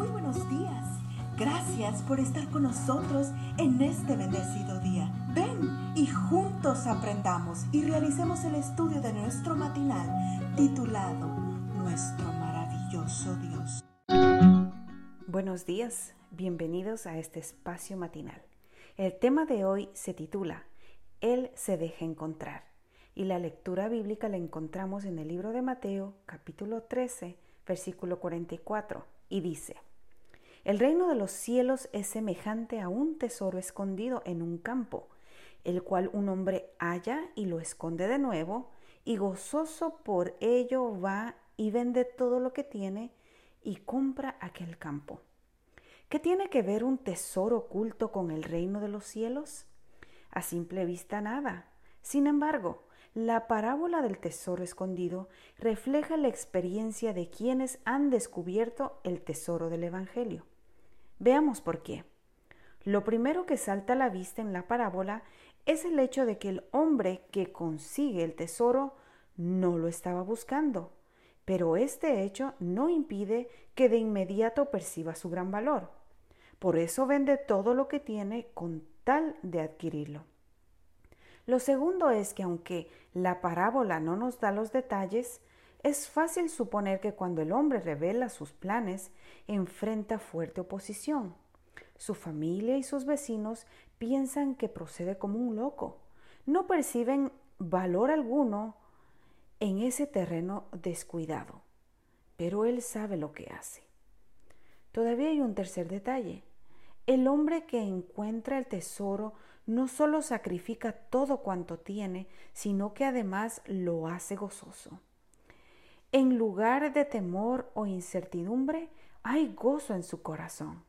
Muy buenos días. Gracias por estar con nosotros en este bendecido día. Ven y juntos aprendamos y realicemos el estudio de nuestro matinal titulado Nuestro maravilloso Dios. Buenos días, bienvenidos a este espacio matinal. El tema de hoy se titula Él se deja encontrar y la lectura bíblica la encontramos en el libro de Mateo capítulo 13 versículo 44 y dice, El reino de los cielos es semejante a un tesoro escondido en un campo, el cual un hombre halla y lo esconde de nuevo, y gozoso por ello va y vende todo lo que tiene y compra aquel campo. ¿Qué tiene que ver un tesoro oculto con el reino de los cielos? A simple vista nada. Sin embargo, la parábola del tesoro escondido refleja la experiencia de quienes han descubierto el tesoro del Evangelio. Veamos por qué. Lo primero que salta a la vista en la parábola es el hecho de que el hombre que consigue el tesoro no lo estaba buscando, pero este hecho no impide que de inmediato perciba su gran valor. Por eso vende todo lo que tiene con tal de adquirirlo. Lo segundo es que aunque la parábola no nos da los detalles, es fácil suponer que cuando el hombre revela sus planes, enfrenta fuerte oposición. Su familia y sus vecinos piensan que procede como un loco. No perciben valor alguno en ese terreno descuidado. Pero él sabe lo que hace. Todavía hay un tercer detalle. El hombre que encuentra el tesoro no solo sacrifica todo cuanto tiene, sino que además lo hace gozoso. En lugar de temor o incertidumbre, hay gozo en su corazón.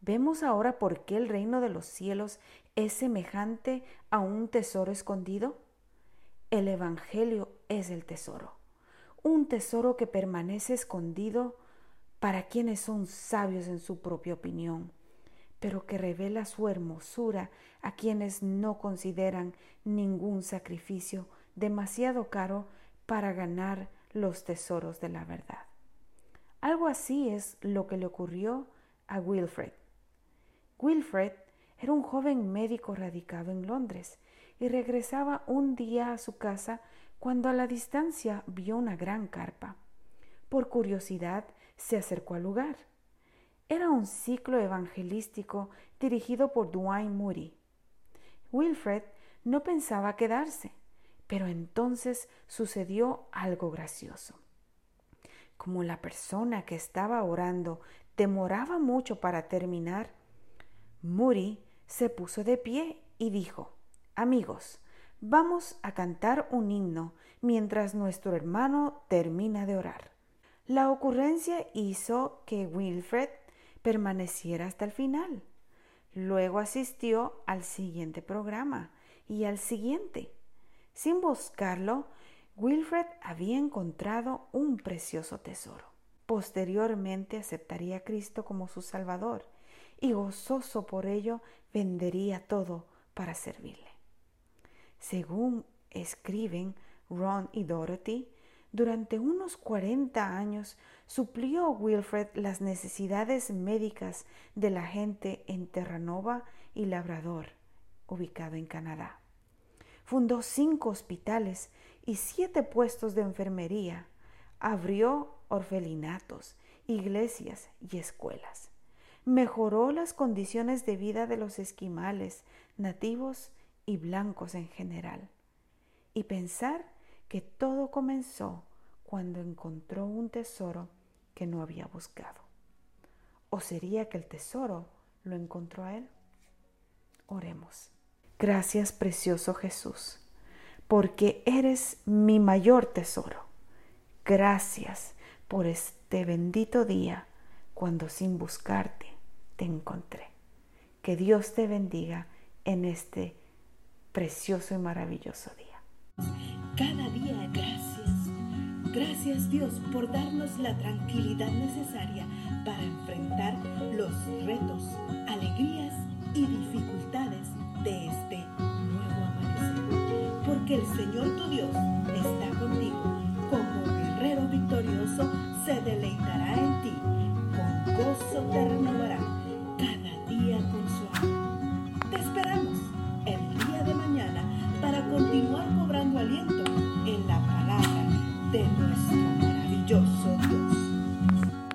Vemos ahora por qué el reino de los cielos es semejante a un tesoro escondido. El Evangelio es el tesoro, un tesoro que permanece escondido para quienes son sabios en su propia opinión pero que revela su hermosura a quienes no consideran ningún sacrificio demasiado caro para ganar los tesoros de la verdad. Algo así es lo que le ocurrió a Wilfred. Wilfred era un joven médico radicado en Londres y regresaba un día a su casa cuando a la distancia vio una gran carpa. Por curiosidad se acercó al lugar era un ciclo evangelístico dirigido por Dwayne Moody. Wilfred no pensaba quedarse, pero entonces sucedió algo gracioso. Como la persona que estaba orando demoraba mucho para terminar, Moody se puso de pie y dijo, Amigos, vamos a cantar un himno mientras nuestro hermano termina de orar. La ocurrencia hizo que Wilfred permaneciera hasta el final. Luego asistió al siguiente programa y al siguiente. Sin buscarlo, Wilfred había encontrado un precioso tesoro. Posteriormente aceptaría a Cristo como su Salvador y gozoso por ello vendería todo para servirle. Según escriben Ron y Dorothy, durante unos 40 años suplió Wilfred las necesidades médicas de la gente en Terranova y Labrador, ubicado en Canadá. Fundó cinco hospitales y siete puestos de enfermería. Abrió orfelinatos, iglesias y escuelas. Mejoró las condiciones de vida de los esquimales, nativos y blancos en general. Y pensar que todo comenzó cuando encontró un tesoro que no había buscado. ¿O sería que el tesoro lo encontró a él? Oremos. Gracias, precioso Jesús, porque eres mi mayor tesoro. Gracias por este bendito día cuando sin buscarte te encontré. Que Dios te bendiga en este precioso y maravilloso día. Cada día gracias. Gracias Dios por darnos la tranquilidad necesaria para enfrentar los retos, alegrías Porque el Señor tu Dios está contigo. Como guerrero victorioso se deleitará